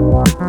Bye.